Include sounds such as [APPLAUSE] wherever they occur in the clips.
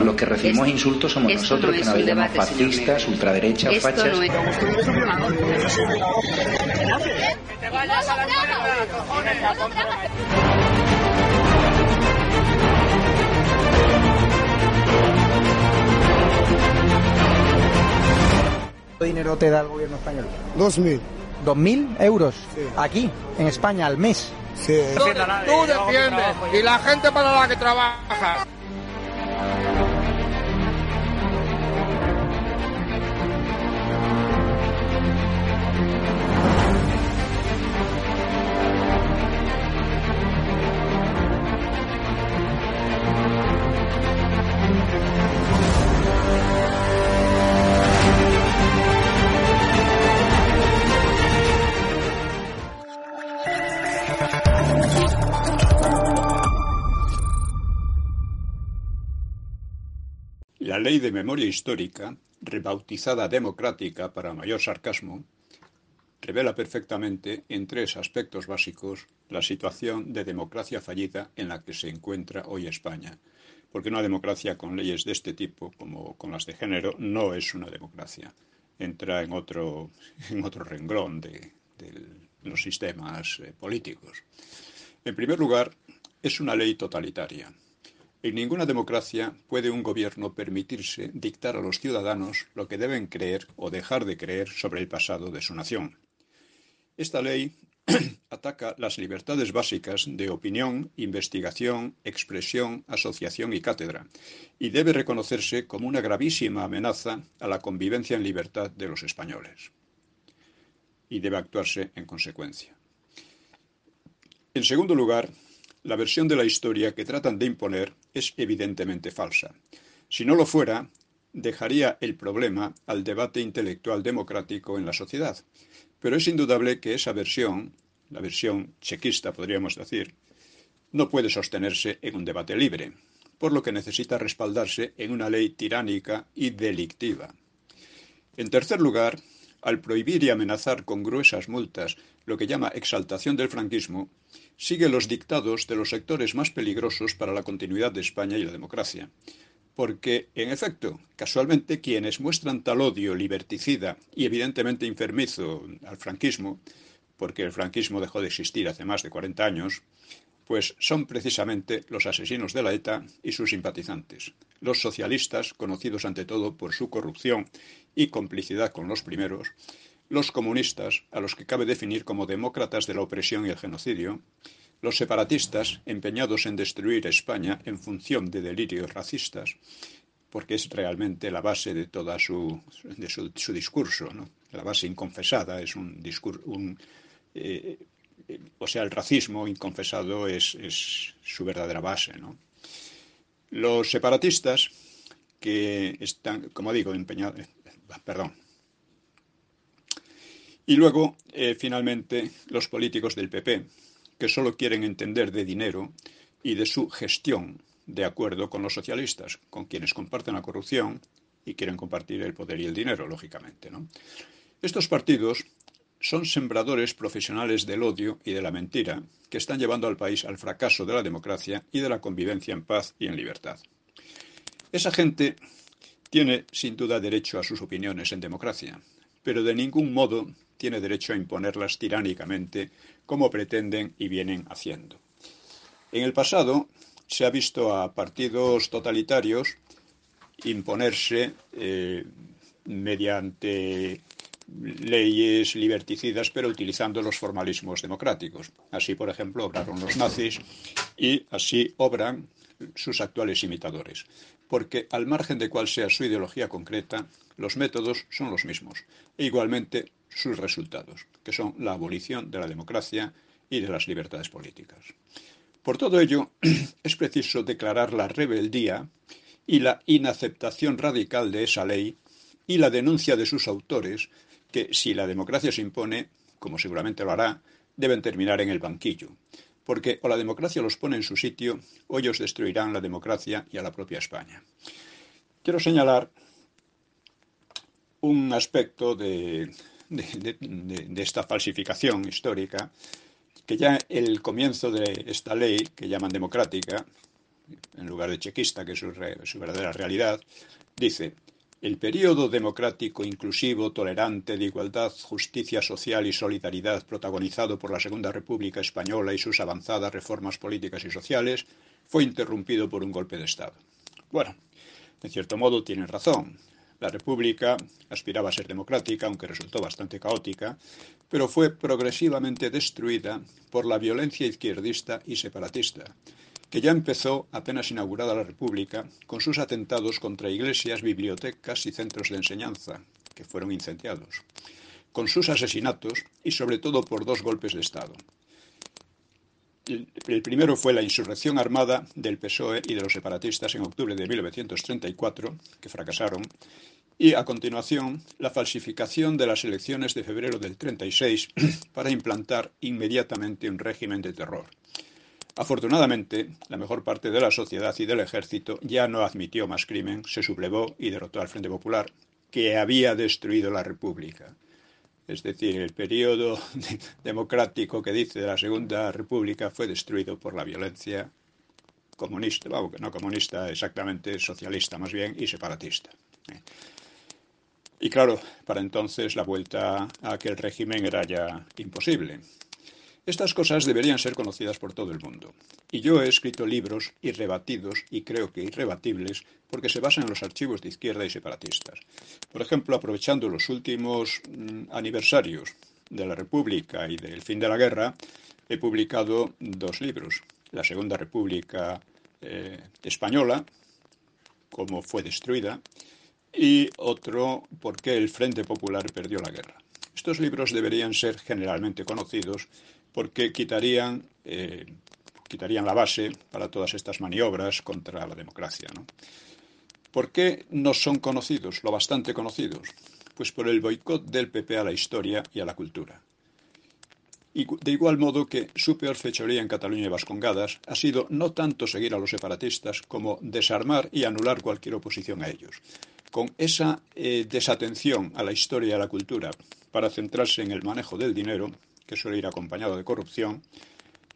Los que recibimos Esto- insultos somos esto nosotros, no que nos llamamos fascistas, ultraderechas, Esto fachas. no es... ¿Cuánto dinero te da el gobierno español? Dos mil. ¿Dos mil euros? Aquí, en España, al mes. Sí. Tú defiendes y la gente para la que trabaja. La ley de memoria histórica, rebautizada democrática para mayor sarcasmo, revela perfectamente en tres aspectos básicos la situación de democracia fallida en la que se encuentra hoy España. Porque una democracia con leyes de este tipo, como con las de género, no es una democracia. Entra en otro, en otro renglón de, de los sistemas eh, políticos. En primer lugar, es una ley totalitaria. En ninguna democracia puede un gobierno permitirse dictar a los ciudadanos lo que deben creer o dejar de creer sobre el pasado de su nación. Esta ley [CLEARS THROAT] ataca las libertades básicas de opinión, investigación, expresión, asociación y cátedra, y debe reconocerse como una gravísima amenaza a la convivencia en libertad de los españoles. Y debe actuarse en consecuencia. En segundo lugar, la versión de la historia que tratan de imponer es evidentemente falsa. Si no lo fuera, dejaría el problema al debate intelectual democrático en la sociedad. Pero es indudable que esa versión, la versión chequista podríamos decir, no puede sostenerse en un debate libre, por lo que necesita respaldarse en una ley tiránica y delictiva. En tercer lugar, al prohibir y amenazar con gruesas multas lo que llama exaltación del franquismo, sigue los dictados de los sectores más peligrosos para la continuidad de España y la democracia. Porque, en efecto, casualmente quienes muestran tal odio liberticida y evidentemente enfermizo al franquismo, porque el franquismo dejó de existir hace más de 40 años, pues son precisamente los asesinos de la ETA y sus simpatizantes, los socialistas, conocidos ante todo por su corrupción y complicidad con los primeros, los comunistas, a los que cabe definir como demócratas de la opresión y el genocidio, los separatistas, empeñados en destruir España en función de delirios racistas, porque es realmente la base de toda su, de su, su discurso, ¿no? la base inconfesada es un discurso, un, eh, eh, o sea, el racismo inconfesado es, es su verdadera base, ¿no? Los separatistas que están, como digo, empeñados, perdón, y luego, eh, finalmente, los políticos del PP, que solo quieren entender de dinero y de su gestión de acuerdo con los socialistas, con quienes comparten la corrupción y quieren compartir el poder y el dinero, lógicamente. ¿no? Estos partidos son sembradores profesionales del odio y de la mentira que están llevando al país al fracaso de la democracia y de la convivencia en paz y en libertad. Esa gente tiene sin duda derecho a sus opiniones en democracia, pero de ningún modo tiene derecho a imponerlas tiránicamente como pretenden y vienen haciendo. En el pasado se ha visto a partidos totalitarios imponerse eh, mediante leyes liberticidas, pero utilizando los formalismos democráticos. Así, por ejemplo, obraron los nazis y así obran sus actuales imitadores. Porque, al margen de cuál sea su ideología concreta, los métodos son los mismos. E igualmente, sus resultados, que son la abolición de la democracia y de las libertades políticas. Por todo ello, [CLEARS THROAT] es preciso declarar la rebeldía y la inaceptación radical de esa ley y la denuncia de sus autores que, si la democracia se impone, como seguramente lo hará, deben terminar en el banquillo, porque o la democracia los pone en su sitio o ellos destruirán la democracia y a la propia España. Quiero señalar un aspecto de, esta falsificación histórica, que ya el comienzo de esta ley, que llaman democrática, en lugar de chequista, que es su verdadera realidad, dice, el periodo democrático, inclusivo, tolerante, de igualdad, justicia social y solidaridad protagonizado por la Segunda República Española y sus avanzadas reformas políticas y sociales fue interrumpido por un golpe de Estado. Bueno, en cierto modo tienen razón. La República aspiraba a ser democrática, aunque resultó bastante caótica, pero fue progresivamente destruida por la violencia izquierdista y separatista, que ya empezó apenas inaugurada la República con sus atentados contra iglesias, bibliotecas y centros de enseñanza, que fueron incendiados, con sus asesinatos y sobre todo por dos golpes de Estado. El primero fue la insurrección armada del PSOE y de los separatistas en octubre de 1934, que fracasaron, y a continuación la falsificación de las elecciones de febrero del 36 [CLEARS THROAT] para implantar inmediatamente un régimen de terror Afortunadamente, la mejor parte de la sociedad y del ejército ya no admitió más crimen, se sublevó y derrotó al Frente Popular, que había destruido la República. Es decir, el periodo [LAUGHS] democrático que dice de la Segunda República fue destruido por la violencia comunista, vamos, no comunista exactamente, socialista más bien, y separatista. Y claro, para entonces la vuelta a aquel régimen era ya imposible. Estas cosas deberían ser conocidas por todo el mundo. Y yo he escrito libros irrebatidos y creo que irrebatibles porque se basan en los archivos de izquierda y separatistas. Por ejemplo, aprovechando los últimos mm, aniversarios de la República y del fin de la guerra, he publicado dos libros. La Segunda República eh, Española, cómo fue destruida, y otro, por qué el Frente Popular perdió la guerra. Estos libros deberían ser generalmente conocidos porque quitarían, eh, quitarían la base para todas estas maniobras contra la democracia. ¿no? ¿Por qué no son conocidos, lo bastante conocidos? Pues por el boicot del PP a la historia y a la cultura. Y de igual modo que su peor fechoría en Cataluña y Vascongadas ha sido no tanto seguir a los separatistas como desarmar y anular cualquier oposición a ellos. Con esa eh, desatención a la historia y a la cultura para centrarse en el manejo del dinero, que suele ir acompañado de corrupción,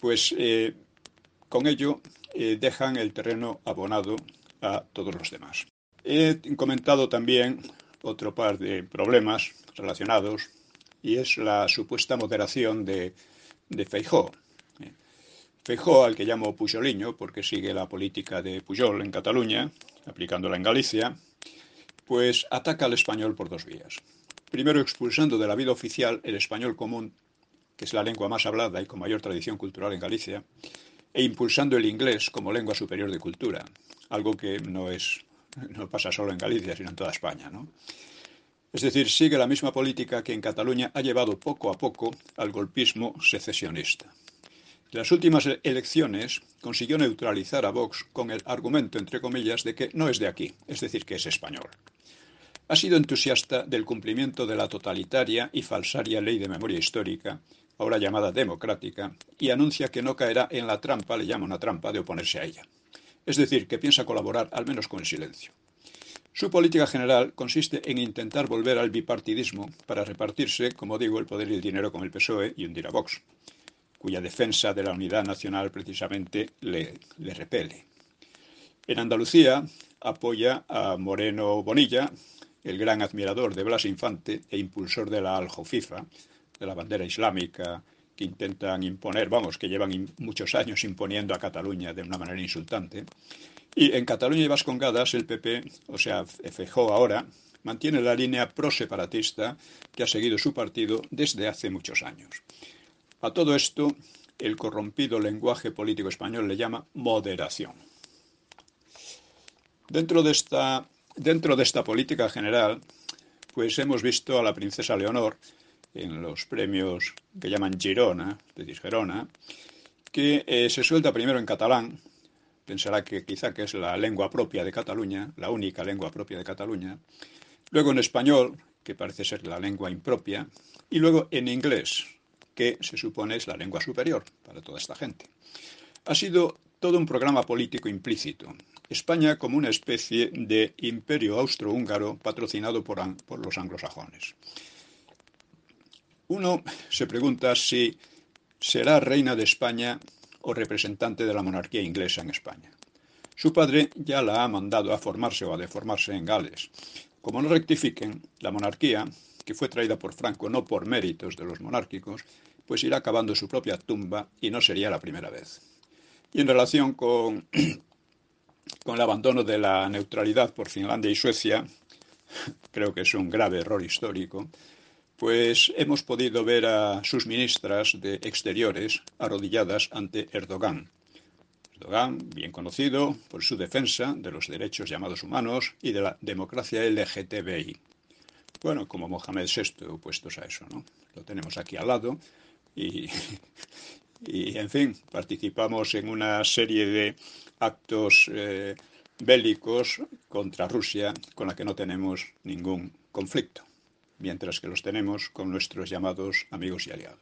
pues eh, con ello eh, dejan el terreno abonado a todos los demás. He comentado también otro par de problemas relacionados y es la supuesta moderación de, de Feijó. Feijó, al que llamo Pujoliño, porque sigue la política de Pujol en Cataluña, aplicándola en Galicia, pues ataca al español por dos vías. Primero, expulsando de la vida oficial el español común que es la lengua más hablada y con mayor tradición cultural en Galicia, e impulsando el inglés como lengua superior de cultura, algo que no, es, no pasa solo en Galicia, sino en toda España. ¿no? Es decir, sigue la misma política que en Cataluña ha llevado poco a poco al golpismo secesionista. En las últimas elecciones consiguió neutralizar a Vox con el argumento, entre comillas, de que no es de aquí, es decir, que es español. Ha sido entusiasta del cumplimiento de la totalitaria y falsaria ley de memoria histórica ahora llamada democrática, y anuncia que no caerá en la trampa, le llama una trampa, de oponerse a ella. Es decir, que piensa colaborar al menos con silencio. Su política general consiste en intentar volver al bipartidismo para repartirse, como digo, el poder y el dinero con el PSOE y hundir a Vox, cuya defensa de la unidad nacional precisamente le, le repele. En Andalucía apoya a Moreno Bonilla, el gran admirador de Blas Infante e impulsor de la Aljofifa, de la bandera islámica que intentan imponer, vamos, que llevan muchos años imponiendo a Cataluña de una manera insultante. Y en Cataluña y Vascongadas el PP, o sea, FEJO ahora, mantiene la línea pro-separatista que ha seguido su partido desde hace muchos años. A todo esto, el corrompido lenguaje político español le llama moderación. Dentro de esta, dentro de esta política general, pues hemos visto a la princesa Leonor en los premios que llaman Girona, de Gerona, que eh, se suelta primero en catalán, pensará que quizá que es la lengua propia de Cataluña, la única lengua propia de Cataluña, luego en español, que parece ser la lengua impropia, y luego en inglés, que se supone es la lengua superior para toda esta gente. Ha sido todo un programa político implícito. España como una especie de imperio austrohúngaro patrocinado por, por los anglosajones. Uno se pregunta si será reina de España o representante de la monarquía inglesa en España. Su padre ya la ha mandado a formarse o a deformarse en Gales. Como no rectifiquen, la monarquía que fue traída por Franco no por méritos de los monárquicos, pues irá acabando su propia tumba y no sería la primera vez. Y en relación con, [CLEARS THROAT] con el abandono de la neutralidad por Finlandia y Suecia, [LAUGHS] creo que es un grave error histórico, pues hemos podido ver a sus ministras de Exteriores arrodilladas ante Erdogan. Erdogan, bien conocido por su defensa de los derechos llamados humanos y de la democracia LGTBI. Bueno, como Mohamed VI, opuestos a eso, ¿no? Lo tenemos aquí al lado [LAUGHS] y, en fin, participamos en una serie de actos eh, bélicos contra Rusia con la que no tenemos ningún conflicto, mientras que los tenemos con nuestros llamados amigos y aliados.